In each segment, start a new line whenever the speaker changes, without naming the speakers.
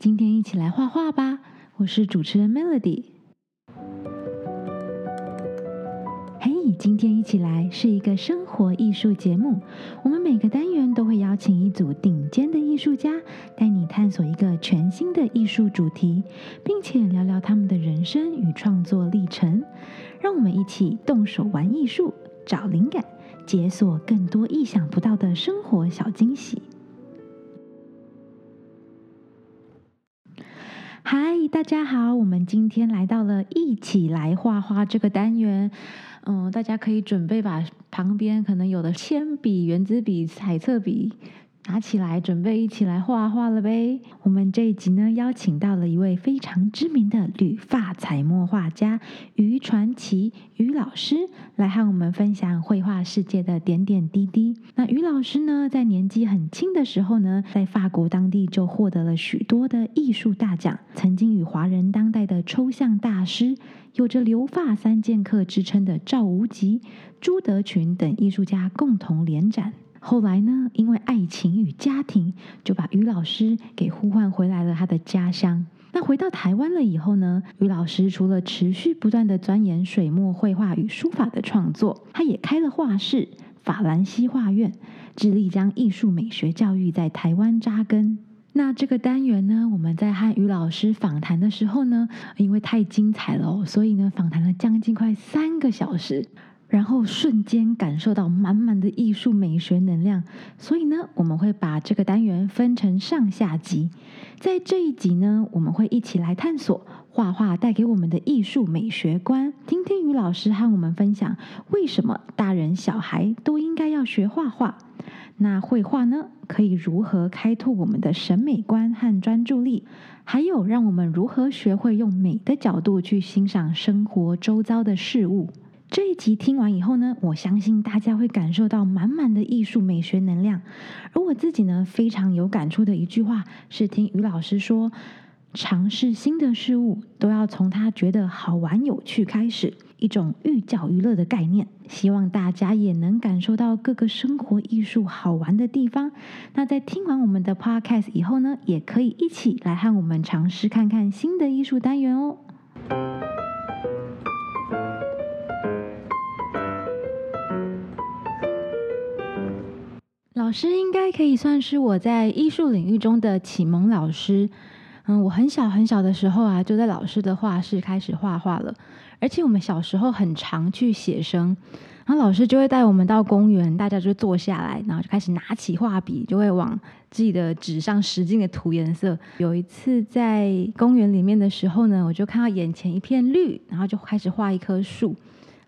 今天一起来画画吧！我是主持人 Melody。嘿，今天一起来是一个生活艺术节目。我们每个单元都会邀请一组顶尖的艺术家，带你探索一个全新的艺术主题，并且聊聊他们的人生与创作历程。让我们一起动手玩艺术，找灵感，解锁更多意想不到的生活小惊喜。嗨，大家好！我们今天来到了一起来画画这个单元。嗯，大家可以准备把旁边可能有的铅笔、圆珠笔、彩色笔。拿起来，准备一起来画画了呗！我们这一集呢，邀请到了一位非常知名的旅发彩墨画家于传奇于老师，来和我们分享绘画世界的点点滴滴。那于老师呢，在年纪很轻的时候呢，在法国当地就获得了许多的艺术大奖，曾经与华人当代的抽象大师，有着“留发三剑客”之称的赵无极、朱德群等艺术家共同联展。后来呢，因为爱情与家庭，就把于老师给呼唤回来了他的家乡。那回到台湾了以后呢，于老师除了持续不断的钻研水墨绘画与书法的创作，他也开了画室法兰西画院，致力将艺术美学教育在台湾扎根。那这个单元呢，我们在和于老师访谈的时候呢，因为太精彩了，所以呢，访谈了将近快三个小时。然后瞬间感受到满满的艺术美学能量，所以呢，我们会把这个单元分成上下集。在这一集呢，我们会一起来探索画画带给我们的艺术美学观，听听于老师和我们分享为什么大人小孩都应该要学画画。那绘画呢，可以如何开拓我们的审美观和专注力？还有，让我们如何学会用美的角度去欣赏生活周遭的事物？这一集听完以后呢，我相信大家会感受到满满的艺术美学能量。而我自己呢，非常有感触的一句话是听于老师说：尝试新的事物都要从他觉得好玩有趣开始，一种寓教于乐的概念。希望大家也能感受到各个生活艺术好玩的地方。那在听完我们的 podcast 以后呢，也可以一起来和我们尝试看看新的艺术单元哦。老师应该可以算是我在艺术领域中的启蒙老师。嗯，我很小很小的时候啊，就在老师的画室开始画画了。而且我们小时候很常去写生，然后老师就会带我们到公园，大家就坐下来，然后就开始拿起画笔，就会往自己的纸上使劲的涂颜色。有一次在公园里面的时候呢，我就看到眼前一片绿，然后就开始画一棵树。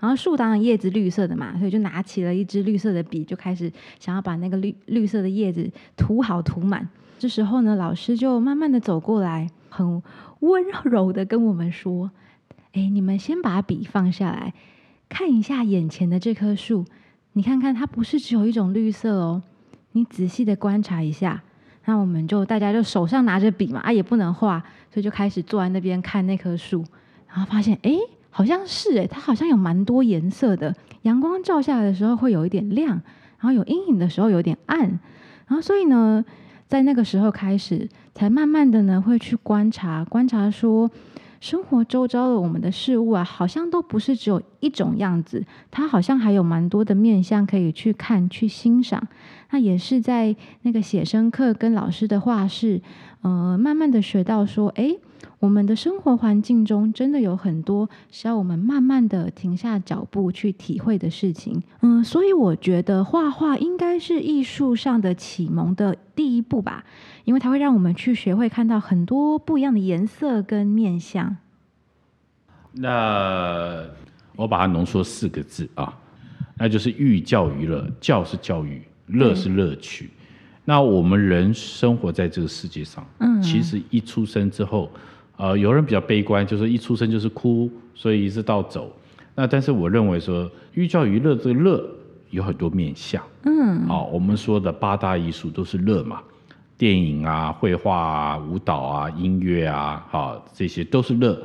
然后树当然叶子绿色的嘛，所以就拿起了一支绿色的笔，就开始想要把那个绿绿色的叶子涂好涂满。这时候呢，老师就慢慢的走过来，很温柔的跟我们说：“哎，你们先把笔放下来，看一下眼前的这棵树，你看看它不是只有一种绿色哦，你仔细的观察一下。”那我们就大家就手上拿着笔嘛，啊也不能画，所以就开始坐在那边看那棵树，然后发现哎。好像是诶，它好像有蛮多颜色的。阳光照下来的时候会有一点亮，然后有阴影的时候有点暗。然后所以呢，在那个时候开始，才慢慢的呢会去观察，观察说，生活周遭的我们的事物啊，好像都不是只有一种样子，它好像还有蛮多的面向可以去看、去欣赏。那也是在那个写生课跟老师的画室，呃，慢慢的学到说，哎。我们的生活环境中，真的有很多需要我们慢慢的停下脚步去体会的事情。嗯，所以我觉得画画应该是艺术上的启蒙的第一步吧，因为它会让我们去学会看到很多不一样的颜色跟面相。
那我把它浓缩四个字啊，那就是寓教于乐。教是教育，乐是乐趣。那我们人生活在这个世界上，嗯，其实一出生之后。呃，有人比较悲观，就是一出生就是哭，所以一直到走。那但是我认为说，寓教于乐这个乐有很多面向。嗯，好，我们说的八大艺术都是乐嘛，电影啊、绘画啊、舞蹈啊、音乐啊，好，这些都是乐。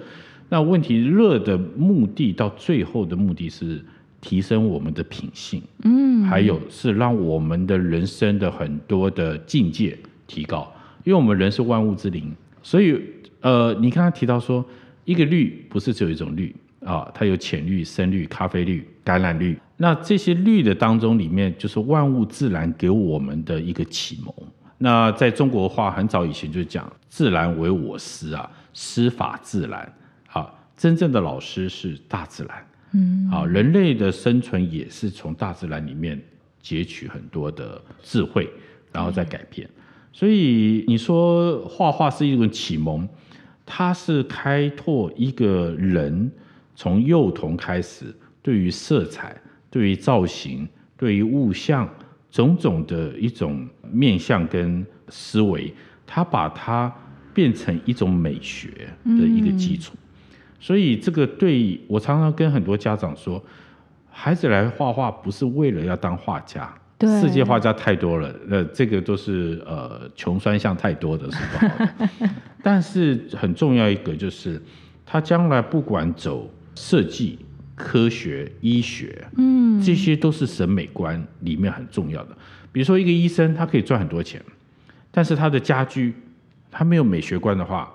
那问题乐的目的到最后的目的是提升我们的品性，嗯，还有是让我们的人生的很多的境界提高，因为我们人是万物之灵。所以呃，你刚刚提到说，一个绿不是只有一种绿啊，它有浅绿、深绿、咖啡绿、橄榄绿。那这些绿的当中，里面就是万物自然给我们的一个启蒙。那在中国话很早以前就讲“自然为我师”啊，师法自然。啊，真正的老师是大自然。嗯，啊，人类的生存也是从大自然里面截取很多的智慧，然后再改变。所以你说画画是一种启蒙，它是开拓一个人从幼童开始对于色彩。对于造型，对于物象，种种的一种面向跟思维，他把它变成一种美学的一个基础。所以这个对我常常跟很多家长说，孩子来画画不是为了要当画家，世界画家太多了，呃，这个都是呃穷酸相太多的是吧？但是很重要一个就是，他将来不管走设计。科学、医学，嗯，这些都是审美观里面很重要的。比如说，一个医生他可以赚很多钱，但是他的家居，他没有美学观的话，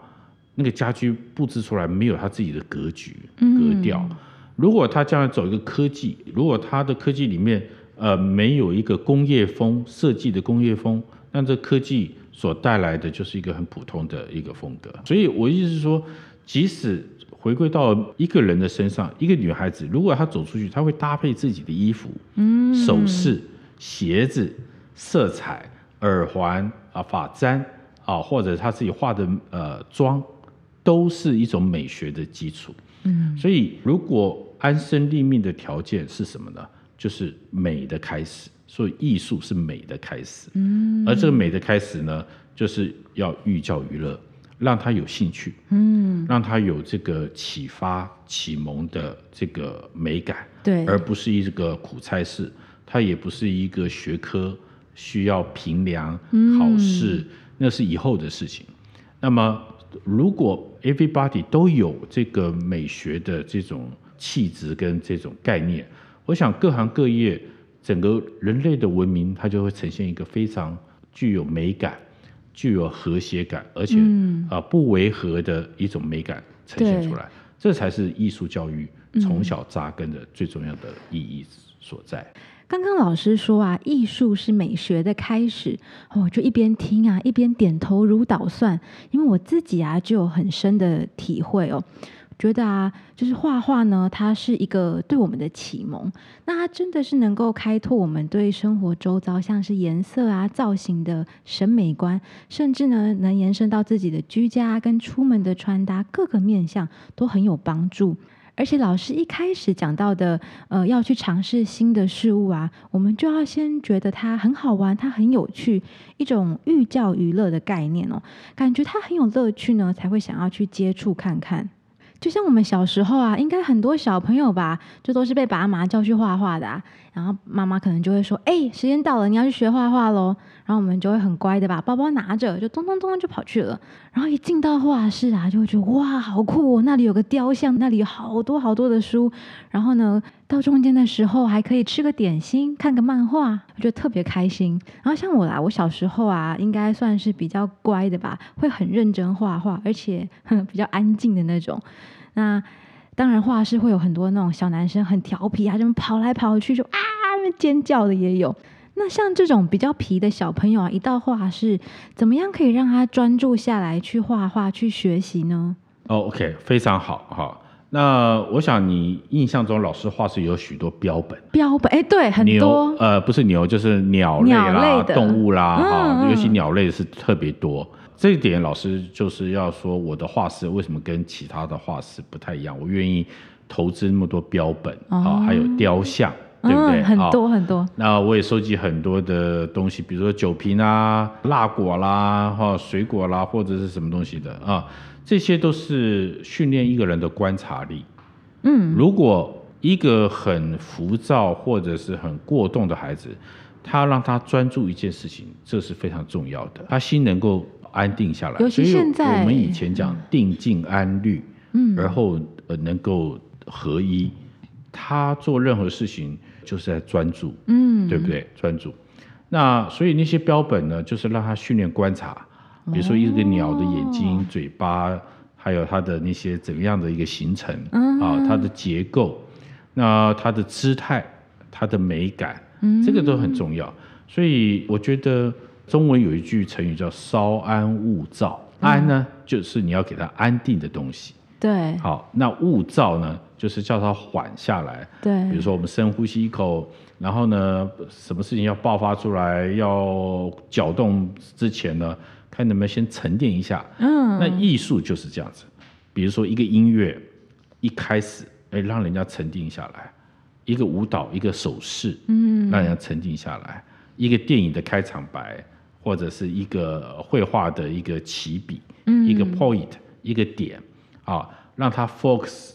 那个家居布置出来没有他自己的格局、格调。如果他将来走一个科技，如果他的科技里面呃没有一个工业风设计的工业风，那这科技所带来的就是一个很普通的一个风格。所以我意思是说，即使回归到一个人的身上，一个女孩子，如果她走出去，她会搭配自己的衣服、嗯首饰、鞋子、色彩、耳环啊、发簪啊，或者她自己化的呃妆，都是一种美学的基础。嗯，所以如果安身立命的条件是什么呢？就是美的开始。所以艺术是美的开始。嗯，而这个美的开始呢，就是要寓教于乐。让他有兴趣，嗯，让他有这个启发、启蒙的这个美感，
对，
而不是一个苦差事，它也不是一个学科需要评量、考试，那是以后的事情。那么，如果 everybody 都有这个美学的这种气质跟这种概念，我想各行各业整个人类的文明，它就会呈现一个非常具有美感。具有和谐感，而且啊不违和的一种美感呈现出来，这才是艺术教育从小扎根的最重要的意义所在。
刚刚老师说啊，艺术是美学的开始，我就一边听啊，一边点头如捣蒜，因为我自己啊就有很深的体会哦。觉得啊，就是画画呢，它是一个对我们的启蒙。那它真的是能够开拓我们对生活周遭，像是颜色啊、造型的审美观，甚至呢，能延伸到自己的居家跟出门的穿搭，各个面向都很有帮助。而且老师一开始讲到的，呃，要去尝试新的事物啊，我们就要先觉得它很好玩，它很有趣，一种寓教于乐的概念哦，感觉它很有乐趣呢，才会想要去接触看看。就像我们小时候啊，应该很多小朋友吧，就都是被爸妈叫去画画的，然后妈妈可能就会说：“哎，时间到了，你要去学画画喽。”然后我们就会很乖的把包包拿着，就咚咚咚就跑去了。然后一进到画室啊，就会觉得哇，好酷哦！那里有个雕像，那里有好多好多的书。然后呢，到中间的时候还可以吃个点心，看个漫画，我觉得特别开心。然后像我啦，我小时候啊，应该算是比较乖的吧，会很认真画画，而且比较安静的那种。那当然，画室会有很多那种小男生很调皮啊，就跑来跑去，就啊尖叫的也有。那像这种比较皮的小朋友啊，一到画室，怎么样可以让他专注下来去画画、去学习呢？
哦，OK，非常好哈。那我想你印象中老师画室有许多标本，
标本哎，对，很多
呃，不是牛就是鸟类啦、动物啦哈，尤其鸟类是特别多。这一点老师就是要说，我的画室为什么跟其他的画室不太一样？我愿意投资那么多标本啊，还有雕像，对不对？
很多很多。
那我也收集很多的东西，比如说酒瓶啊、蜡果啦、哈水果啦，或者是什么东西的啊，这些都是训练一个人的观察力。嗯，如果一个很浮躁或者是很过动的孩子，他让他专注一件事情，这是非常重要的，他心能够。安定下来，
所以我
们以前讲定静安虑，嗯，然后呃能够合一，他做任何事情就是在专注，嗯，对不对？专注。那所以那些标本呢，就是让他训练观察，比如说一个鸟的眼睛、嘴巴，还有它的那些怎么样的一个形成啊，它的结构，那它的姿态、它的美感，这个都很重要。所以我觉得中文有一句成语叫“稍安勿躁”，安呢就是你要给它安定的东西。
对，
好，那勿躁呢，就是叫它缓下来。
对，
比如说我们深呼吸一口，然后呢，什么事情要爆发出来、要搅动之前呢，看能不能先沉淀一下。嗯，那艺术就是这样子，比如说一个音乐一开始，哎，让人家沉淀下来；一个舞蹈，一个手势，嗯，让人家沉淀下来；一个电影的开场白，或者是一个绘画的一个起笔，嗯，一个 point，一个点。啊，让他 focus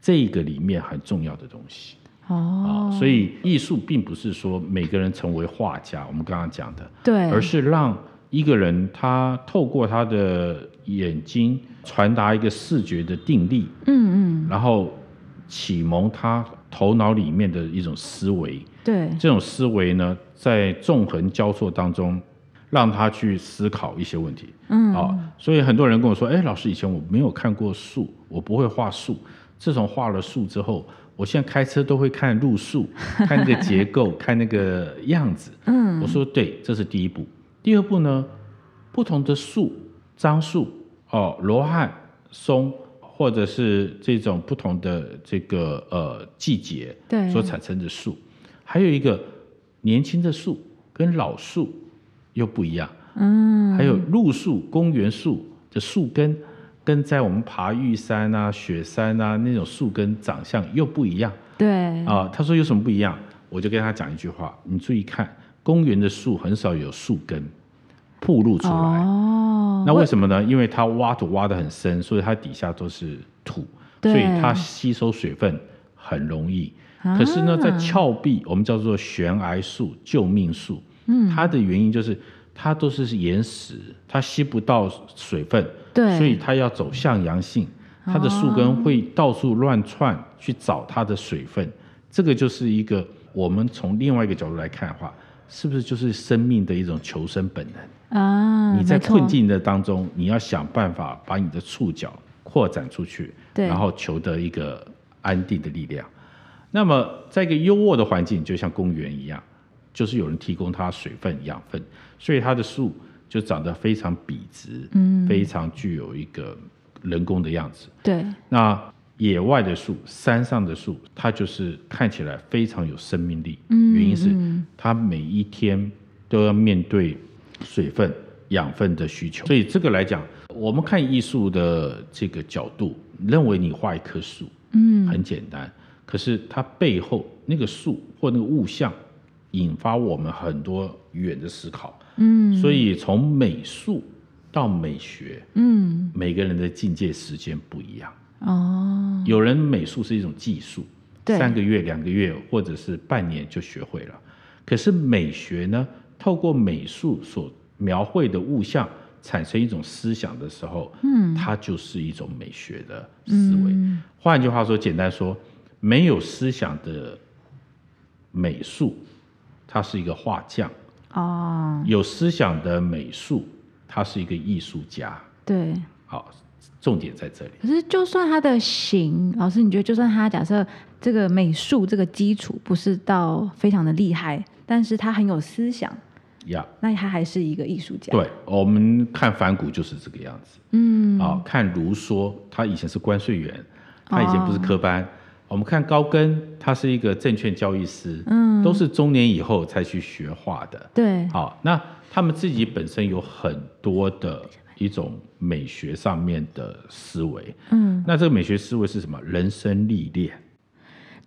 这个里面很重要的东西。哦，所以艺术并不是说每个人成为画家，我们刚刚讲的
对，
而是让一个人他透过他的眼睛传达一个视觉的定力，嗯嗯，然后启蒙他头脑里面的一种思维，
对，
这种思维呢，在纵横交错当中。让他去思考一些问题，嗯，啊，所以很多人跟我说，哎，老师，以前我没有看过树，我不会画树。自从画了树之后，我现在开车都会看路树，看那个结构，看那个样子。嗯，我说对，这是第一步。第二步呢，不同的树，樟树，哦，罗汉松，或者是这种不同的这个呃季节
对
所产生的树，还有一个年轻的树跟老树。又不一样，嗯，还有路树、公园树的树根，跟在我们爬玉山啊、雪山啊那种树根长相又不一样，
对，
啊，他说有什么不一样，我就跟他讲一句话，你注意看，公园的树很少有树根铺露出来，哦，那为什么呢？因为它挖土挖得很深，所以它底下都是土，所以它吸收水分很容易。可是呢，在峭壁，我们叫做悬崖树、救命树。嗯，它的原因就是它都是岩石，它吸不到水分，
对，
所以它要走向阳性，它的树根会到处乱窜去找它的水分。这个就是一个我们从另外一个角度来看的话，是不是就是生命的一种求生本能啊？你在困境的当中，你要想办法把你的触角扩展出去，
对，
然后求得一个安定的力量。那么在一个优渥的环境，就像公园一样。就是有人提供它水分、养分，所以它的树就长得非常笔直，嗯，非常具有一个人工的样子。
对，
那野外的树、山上的树，它就是看起来非常有生命力。嗯，原因是它每一天都要面对水分、养分的需求。所以这个来讲，我们看艺术的这个角度，认为你画一棵树，嗯，很简单，可是它背后那个树或那个物象。引发我们很多远的思考，嗯，所以从美术到美学，嗯，每个人的境界时间不一样哦。有人美术是一种技术，三个月、两个月或者是半年就学会了。可是美学呢，透过美术所描绘的物象产生一种思想的时候，嗯，它就是一种美学的思维。换句话说，简单说，没有思想的美术。他是一个画匠哦，有思想的美术，他是一个艺术家。
对，
好，重点在这里。
可是，就算他的形，老师，你觉得，就算他假设这个美术这个基础不是到非常的厉害，但是他很有思想呀，那他还是一个艺术家。
对，我们看反骨就是这个样子。嗯，啊，看卢梭，他以前是关税员，他以前不是科班。我们看高更，他是一个证券交易师，嗯，都是中年以后才去学画的。
对，
好，那他们自己本身有很多的一种美学上面的思维，嗯，那这个美学思维是什么？人生历练。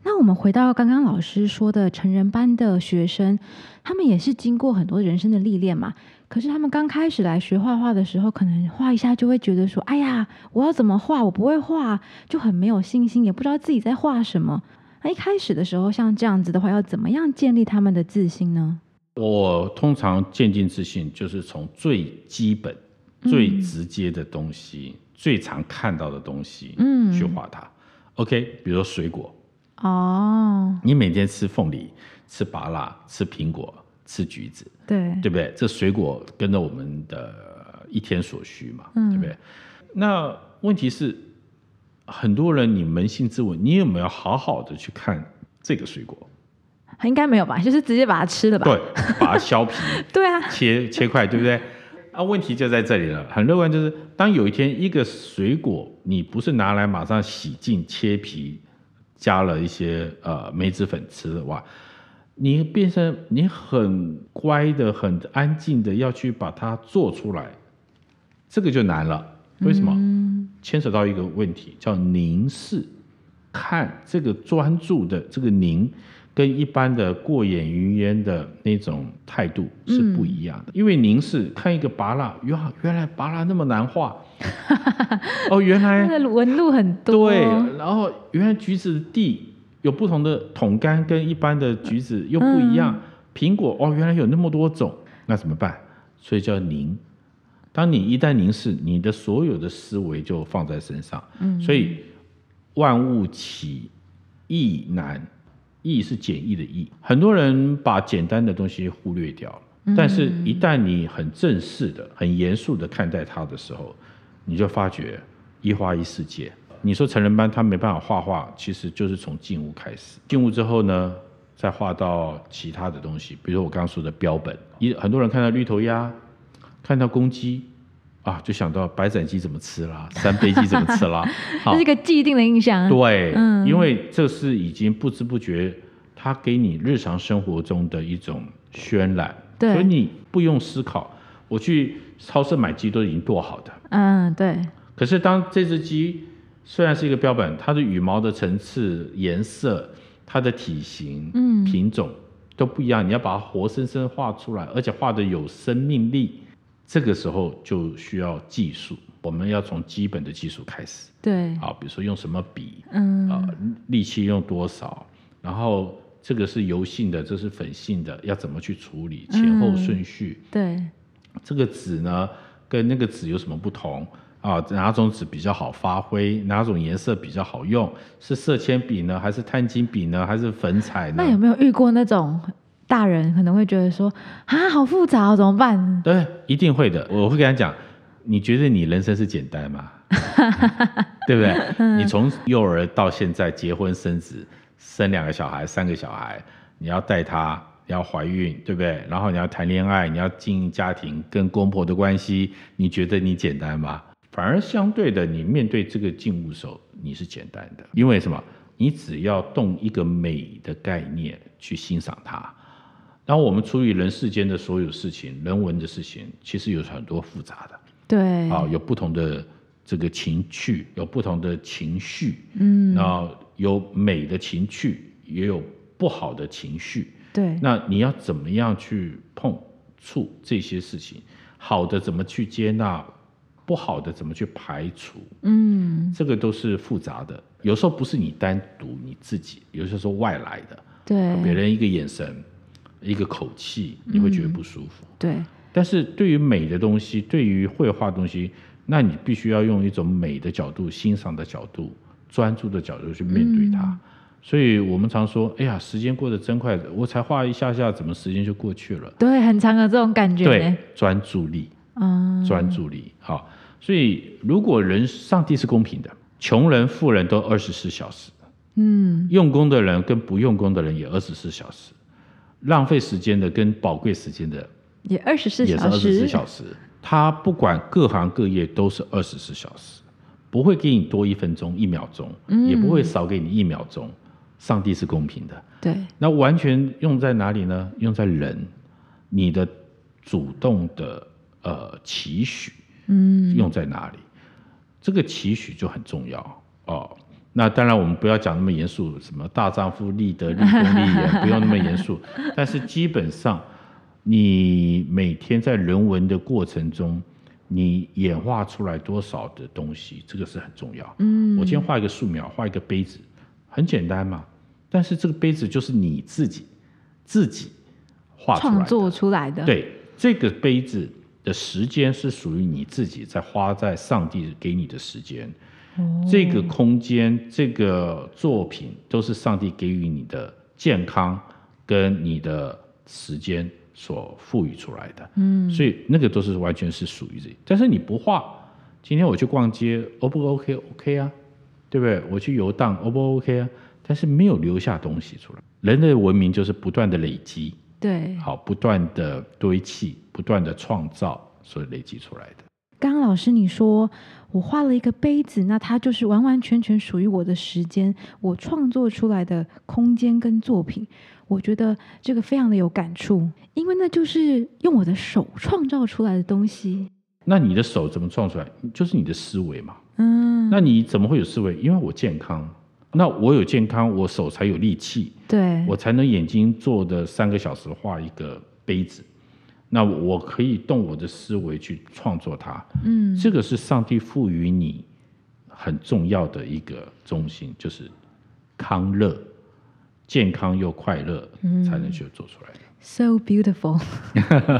那我们回到刚刚老师说的成人班的学生，他们也是经过很多人生的历练嘛。可是他们刚开始来学画画的时候，可能画一下就会觉得说：“哎呀，我要怎么画？我不会画，就很没有信心，也不知道自己在画什么。”那一开始的时候，像这样子的话，要怎么样建立他们的自信呢？
我通常渐进自信，就是从最基本、最直接的东西、最常看到的东西，嗯，去画它。OK，比如说水果。哦。你每天吃凤梨、吃芭乐、吃苹果。吃橘子，
对
对不对？这水果跟着我们的一天所需嘛，对不对？那问题是，很多人你扪心自问，你有没有好好的去看这个水果？
应该没有吧？就是直接把它吃了吧？
对，把它削皮，
对啊，
切切块，对不对？啊，问题就在这里了。很乐观，就是当有一天一个水果，你不是拿来马上洗净、切皮，加了一些呃梅子粉吃的话，你变成你很乖的、很安静的要去把它做出来，这个就难了。为什么？牵扯到一个问题，叫凝视，看这个专注的这个凝。跟一般的过眼云烟的那种态度是不一样的，因为您是看一个拔蜡，哇，原来拔蜡那么难画，哦，原来
纹路很多，
对，然后原来橘子的地有不同的桶干，跟一般的橘子又不一样，苹果哦，原来有那么多种，那怎么办？所以叫凝，当你一旦凝视，你的所有的思维就放在身上，嗯，所以万物起易难。易是简易的易，很多人把简单的东西忽略掉了，但是一旦你很正式的、很严肃的看待它的时候，你就发觉一花一世界。你说成人班他没办法画画，其实就是从静物开始，静物之后呢，再画到其他的东西，比如我刚刚说的标本。一很多人看到绿头鸭，看到公鸡，啊，就想到白斩鸡怎么吃啦，三杯鸡怎么吃啦，
这是一个既定的印象。
对，嗯，因为这是已经不知不觉。它给你日常生活中的一种渲染，所以你不用思考。我去超市买鸡都已经剁好的，
嗯，对。
可是当这只鸡虽然是一个标本，它的羽毛的层次、颜色、它的体型、嗯，品种都不一样，你要把它活生生画出来，而且画的有生命力，这个时候就需要技术。我们要从基本的技术开始，
对，
啊，比如说用什么笔，嗯，啊，力气用多少，然后。这个是油性的，这是粉性的，要怎么去处理？前后顺序。
对，
这个纸呢，跟那个纸有什么不同啊？哪种纸比较好发挥？哪种颜色比较好用？是色铅笔呢，还是碳晶笔呢，还是粉彩呢？
那有没有遇过那种大人可能会觉得说啊，好复杂，怎么办？
对，一定会的。我会跟他讲，你觉得你人生是简单吗？对不对？你从幼儿到现在结婚生子。生两个小孩，三个小孩，你要带他，你要怀孕，对不对？然后你要谈恋爱，你要经营家庭，跟公婆的关系，你觉得你简单吗？反而相对的，你面对这个静物手，你是简单的，因为什么？你只要动一个美的概念去欣赏它。然后我们处理人世间的所有事情，人文的事情，其实有很多复杂的，
对，
啊，有不同的这个情趣，有不同的情绪，嗯，那。有美的情趣，也有不好的情绪。
对，
那你要怎么样去碰触这些事情？好的怎么去接纳？不好的怎么去排除？嗯，这个都是复杂的。有时候不是你单独你自己，有时候是外来的。
对，
别人一个眼神，一个口气，你会觉得不舒服。
对。
但是对于美的东西，对于绘画东西，那你必须要用一种美的角度、欣赏的角度。专注的角度去面对它，所以我们常说：“哎呀，时间过得真快，我才画一下下，怎么时间就过去了？”
对，很长的这种感觉。
对，专注力，嗯，专注力。好，所以如果人上帝是公平的，穷人、富人都二十四小时，嗯，用功的人跟不用功的人也二十四小时，浪费时间的跟宝贵时间的
也二十四小时，
也是二十四小时。他不管各行各业都是二十四小时。不会给你多一分钟、一秒钟，也不会少给你一秒钟。上帝是公平的，
对。
那完全用在哪里呢？用在人，你的主动的呃期许，嗯，用在哪里？这个期许就很重要哦。那当然，我们不要讲那么严肃，什么大丈夫立德、立功、立言，不用那么严肃。但是基本上，你每天在人文的过程中。你演化出来多少的东西，这个是很重要。嗯，我今天画一个素描，画一个杯子，很简单嘛。但是这个杯子就是你自己自己画
创作出来的。
对，这个杯子的时间是属于你自己在花在上帝给你的时间。哦，这个空间，这个作品都是上帝给予你的健康跟你的时间。所赋予出来的。嗯，所以那个都是完全是属于自己。但是你不画，今天我去逛街，O 不 OK？OK 啊，对不对？我去游荡，O 不 OK 啊？但是没有留下东西出来。人的文明就是不断的累积，
对，
好，不断的堆砌，不断的创造，所累积出来的。
刚刚老师你说我画了一个杯子，那它就是完完全全属于我的时间，我创作出来的空间跟作品，我觉得这个非常的有感触，因为那就是用我的手创造出来的东西。
那你的手怎么创出来？就是你的思维嘛。嗯。那你怎么会有思维？因为我健康，那我有健康，我手才有力气，
对
我才能眼睛做的三个小时画一个杯子。那我可以动我的思维去创作它，嗯，这个是上帝赋予你很重要的一个中心，就是康乐、健康又快乐，才能去做出来的。
So beautiful。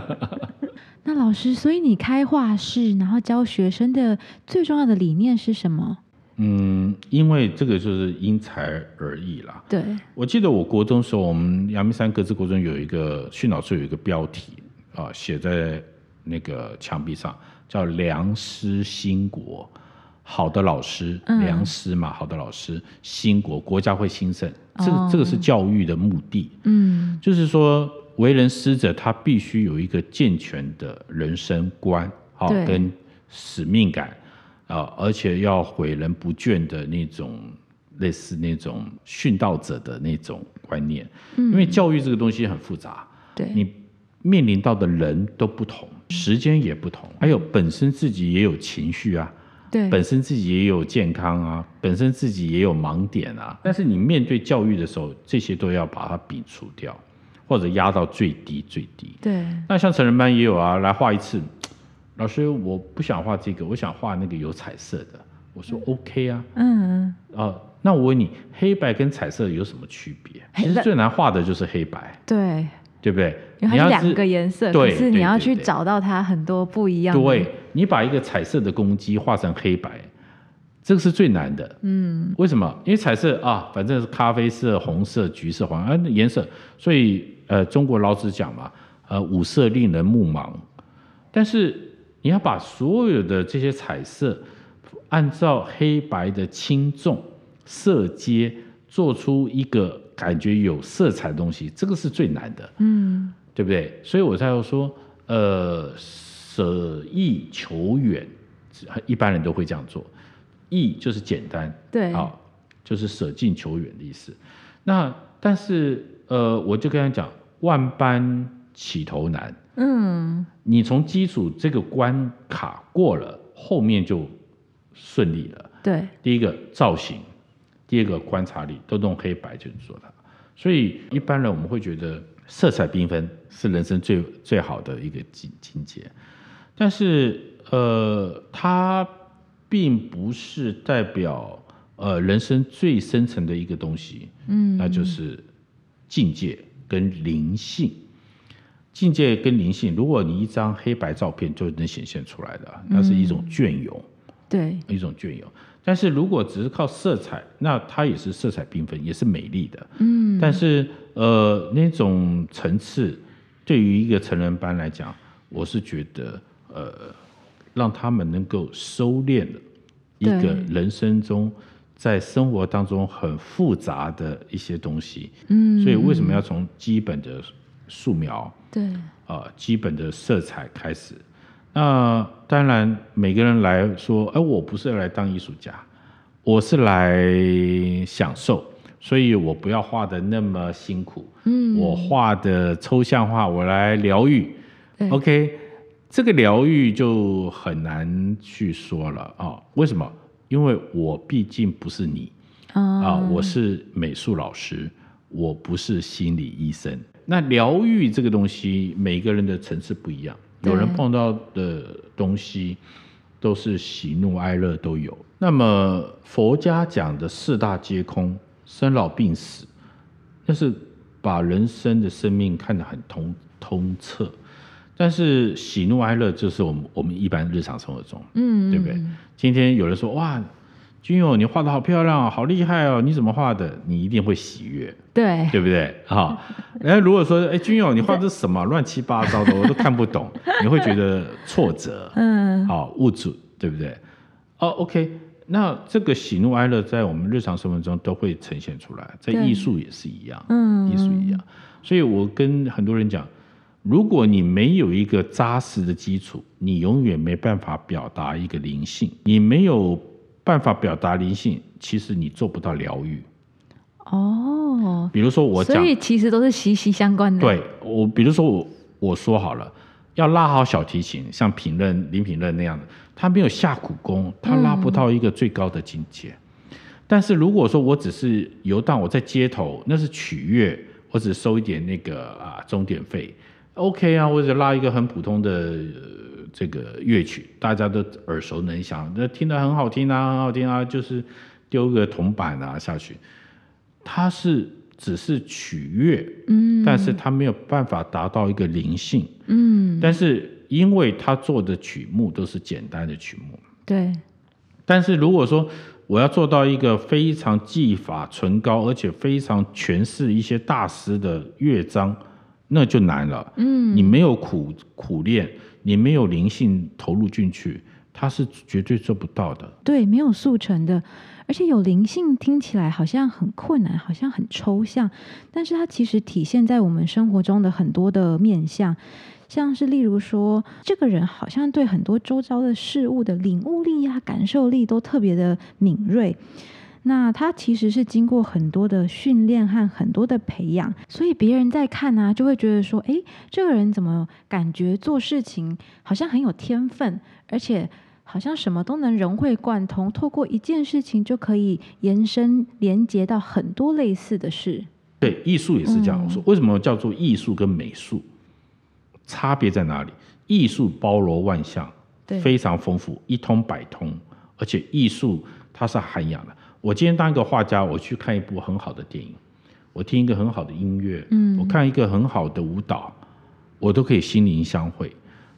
那老师，所以你开画室，然后教学生的最重要的理念是什么？
嗯，因为这个就是因材而异啦。
对，
我记得我国中时候，我们阳明山格子国中有一个训导处有一个标题。啊，写在那个墙壁上，叫“良师兴国”。好的老师，良师嘛，好的老师兴国，国家会兴盛。这个这个是教育的目的。嗯，就是说，为人师者，他必须有一个健全的人生观，好跟使命感啊，而且要诲人不倦的那种，类似那种殉道者的那种观念。嗯，因为教育这个东西很复杂。
对，
你。面临到的人都不同，时间也不同，还有本身自己也有情绪啊，
对，
本身自己也有健康啊，本身自己也有盲点啊。但是你面对教育的时候，这些都要把它摒除掉，或者压到最低最低。
对。
那像成人班也有啊，来画一次，老师我不想画这个，我想画那个有彩色的。我说 OK 啊，嗯，哦，那我问你，黑白跟彩色有什么区别？其实最难画的就是黑白。
对。
对不对？
因为它是两个颜色，可是你要去找到它很多不一样。
对，你把一个彩色的公鸡画成黑白，这个是最难的。嗯，为什么？因为彩色啊，反正是咖啡色、红色、橘色、黄啊颜色，所以呃，中国老子讲嘛，呃，五色令人目盲。但是你要把所有的这些彩色，按照黑白的轻重、色阶，做出一个。感觉有色彩的东西，这个是最难的，嗯，对不对？所以我才要说，呃，舍易求远，一般人都会这样做。易就是简单，
对，
啊，就是舍近求远的意思。那但是，呃，我就跟他讲，万般起头难，嗯，你从基础这个关卡过了，后面就顺利了。
对，
第一个造型。第二个观察力都用黑白去做它，所以一般人我们会觉得色彩缤纷是人生最最好的一个境境界，但是呃，它并不是代表呃人生最深层的一个东西，嗯，那就是境界跟灵性。境界跟灵性，如果你一张黑白照片就能显现出来的，那是一种隽永，
对，
一种隽永。但是如果只是靠色彩，那它也是色彩缤纷，也是美丽的。嗯，但是呃，那种层次，对于一个成人班来讲，我是觉得呃，让他们能够收敛了一个人生中在生活当中很复杂的一些东西。嗯，所以为什么要从基本的素描？
对，
啊，基本的色彩开始。那当然，每个人来说，哎，我不是来当艺术家，我是来享受，所以我不要画的那么辛苦。嗯，我画的抽象画，我来疗愈。OK，这个疗愈就很难去说了啊？为什么？因为我毕竟不是你啊，我是美术老师，我不是心理医生。那疗愈这个东西，每个人的层次不一样。有人碰到的东西都是喜怒哀乐都有。那么佛家讲的四大皆空，生老病死，那是把人生的生命看得很通通彻。但是喜怒哀乐就是我们我们一般日常生活中，嗯，对不对？今天有人说哇，君友，你画的好漂亮哦，好厉害哦，你怎么画的？你一定会喜悦，
对
对不对？好，哎，如果说哎，君友，你画的什么乱七八糟的，我都看不懂，你会觉得挫折，嗯，好，物主，对不对？哦，OK，那这个喜怒哀乐在我们日常生活中都会呈现出来，在艺术也是一样，嗯，艺术一样。所以我跟很多人讲，如果你没有一个扎实的基础，你永远没办法表达一个灵性，你没有。办法表达灵性，其实你做不到疗愈。
哦，
比如说我讲，
所以其实都是息息相关的。
对我，比如说我我说好了，要拉好小提琴，像品任林品任那样的，他没有下苦功，他拉不到一个最高的境界。但是如果说我只是游荡，我在街头，那是取悦，我只收一点那个啊钟点费，OK 啊，或者拉一个很普通的。这个乐曲大家都耳熟能详，那听得很好听啊，很好听啊，就是丢个铜板啊下去，它是只是取悦，嗯，但是它没有办法达到一个灵性，嗯，但是因为他做的曲目都是简单的曲目，
对，
但是如果说我要做到一个非常技法纯高，而且非常诠释一些大师的乐章，那就难了，嗯，你没有苦苦练。你没有灵性投入进去，他是绝对做不到的。
对，没有速成的，而且有灵性听起来好像很困难，好像很抽象，但是它其实体现在我们生活中的很多的面相，像是例如说，这个人好像对很多周遭的事物的领悟力呀、感受力都特别的敏锐。那他其实是经过很多的训练和很多的培养，所以别人在看呢，就会觉得说，哎，这个人怎么感觉做事情好像很有天分，而且好像什么都能融会贯通，透过一件事情就可以延伸连接到很多类似的事。
对，艺术也是这样。我说，为什么叫做艺术跟美术差别在哪里？艺术包罗万象，非常丰富，一通百通，而且艺术它是涵养的。我今天当一个画家，我去看一部很好的电影，我听一个很好的音乐，嗯，我看一个很好的舞蹈，我都可以心灵相会。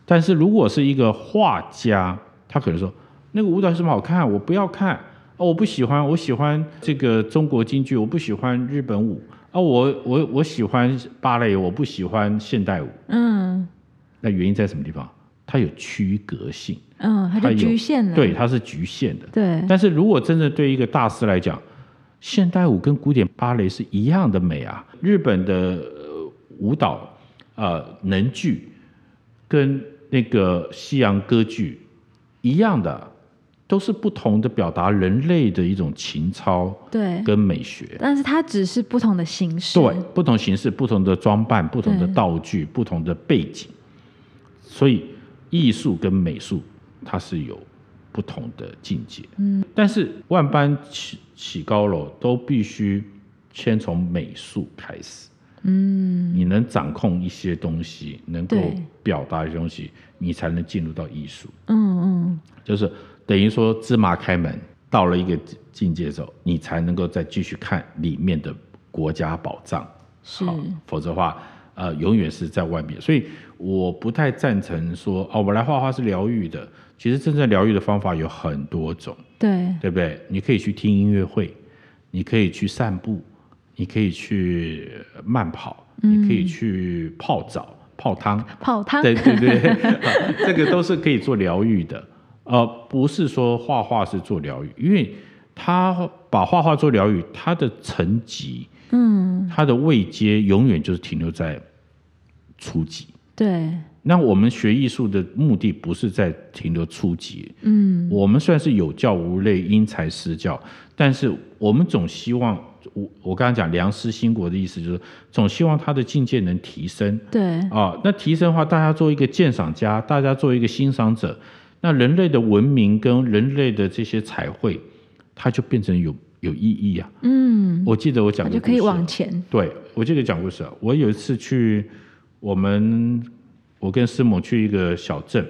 但是如果是一个画家，他可能说那个舞蹈有什么好看？我不要看哦，我不喜欢，我喜欢这个中国京剧，我不喜欢日本舞啊，我我我喜欢芭蕾，我不喜欢现代舞。嗯，那原因在什么地方？它有区隔性，
嗯，它就局限了，
对，它是局限的，
对。
但是如果真的对一个大师来讲，现代舞跟古典芭蕾是一样的美啊，日本的舞蹈，呃，能剧跟那个西洋歌剧一样的，都是不同的表达人类的一种情操，
对，
跟美学。
但是它只是不同的形式，
对，不同形式、不同的装扮、不同的道具、不同的背景，所以。艺术跟美术，它是有不同的境界。嗯，但是万般起起高楼，都必须先从美术开始。嗯，你能掌控一些东西，能够表达一些东西，你才能进入到艺术。嗯嗯，就是等于说芝麻开门，到了一个境界之后，你才能够再继续看里面的国家宝藏。
是，
否则的话。呃，永远是在外面，所以我不太赞成说哦，我来画画是疗愈的。其实真正疗愈的方法有很多种，
对
对不对？你可以去听音乐会，你可以去散步，你可以去慢跑，你可以去泡澡、泡汤、
泡汤，
对对对，这个都是可以做疗愈的。呃，不是说画画是做疗愈，因为他把画画做疗愈，他的层级，嗯，他的位阶永远就是停留在。初级，
对。
那我们学艺术的目的不是在停留初级，嗯，我们虽然是有教无类，因材施教，但是我们总希望，我我刚刚讲良师兴国的意思就是，总希望他的境界能提升，
对。
啊，那提升的话，大家做一个鉴赏家，大家做一个欣赏者，那人类的文明跟人类的这些彩绘，它就变成有有意义啊。嗯，我记得我讲
就可以往前，
对我记得讲故事啊，我有一次去。我们我跟师母去一个小镇，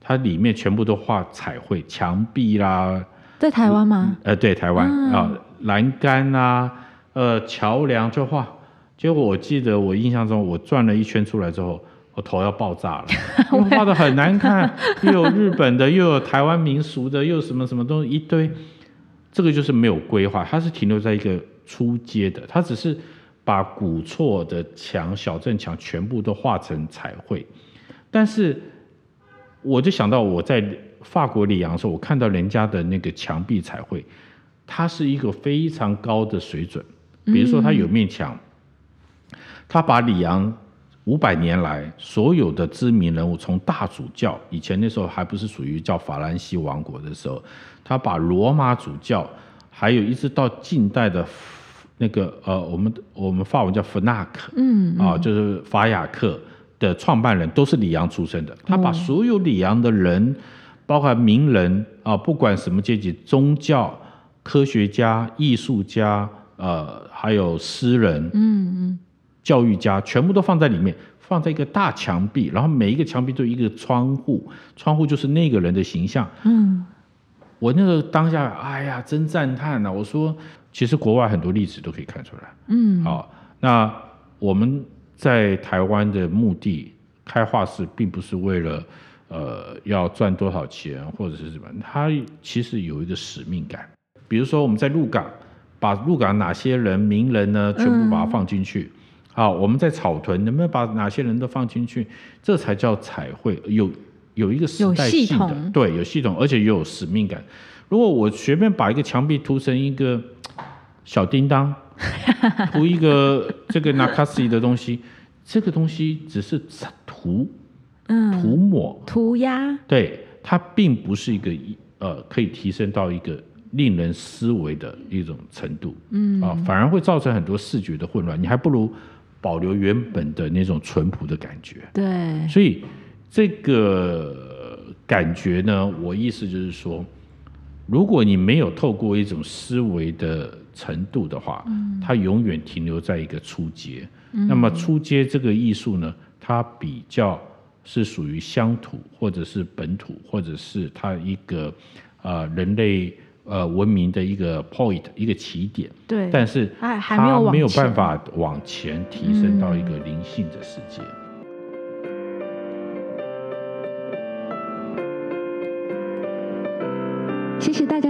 它里面全部都画彩绘，墙壁啦，
在台湾吗？
呃，对，台湾啊，栏杆啊，呃，桥梁就画。结果我记得我印象中，我转了一圈出来之后，我头要爆炸了，画的很难看，又有日本的，又有台湾民俗的，又什么什么东西一堆。这个就是没有规划，它是停留在一个初阶的，它只是把古厝的墙、小镇墙全部都画成彩绘。但是我就想到我在法国里昂的时候，我看到人家的那个墙壁彩绘，它是一个非常高的水准。比如说，他有面墙，他把里昂五百年来所有的知名人物，从大主教以前那时候还不是属于叫法兰西王国的时候，他把罗马主教，还有一直到近代的那个呃，我们我们法文叫弗纳克，嗯，啊，就是法雅克的创办人都是里昂出身的，他把所有里昂的人，包括名人啊，不管什么阶级，宗教、科学家、艺术家。呃，还有诗人，嗯嗯，教育家，全部都放在里面，放在一个大墙壁，然后每一个墙壁都有一个窗户，窗户就是那个人的形象。嗯，我那个当下，哎呀，真赞叹呐！我说，其实国外很多例子都可以看出来。嗯，好，那我们在台湾的目的开画室，并不是为了呃要赚多少钱或者是什么，它其实有一个使命感。比如说我们在鹿港。把鹿港哪些人名人呢，全部把它放进去。好，我们在草屯能不能把哪些人都放进去？这才叫彩绘，有有一个时代性的，对，有系统，而且又有使命感。如果我随便把一个墙壁涂成一个小叮当，涂一个这个 Nakasi 的东西，这个东西只是涂，嗯，涂抹、
涂鸦，
对，它并不是一个呃，可以提升到一个。令人思维的一种程度，嗯啊，反而会造成很多视觉的混乱。你还不如保留原本的那种淳朴的感觉。
对，
所以这个感觉呢，我意思就是说，如果你没有透过一种思维的程度的话，嗯，它永远停留在一个初阶。那么初阶这个艺术呢，它比较是属于乡土，或者是本土，或者是它一个呃人类。呃，文明的一个 point，一个起点，
对，
但是
它
没有办法往前提升到一个灵性的世界。
谢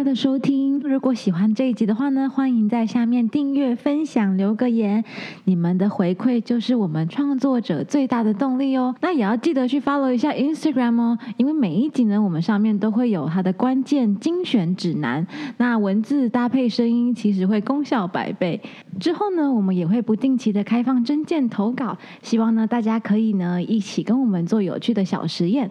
的收听。如果喜欢这一集的话呢，欢迎在下面订阅、分享、留个言。你们的回馈就是我们创作者最大的动力哦。那也要记得去 follow 一下 Instagram 哦，因为每一集呢，我们上面都会有它的关键精选指南。那文字搭配声音，其实会功效百倍。之后呢，我们也会不定期的开放真件投稿，希望呢大家可以呢一起跟我们做有趣的小实验。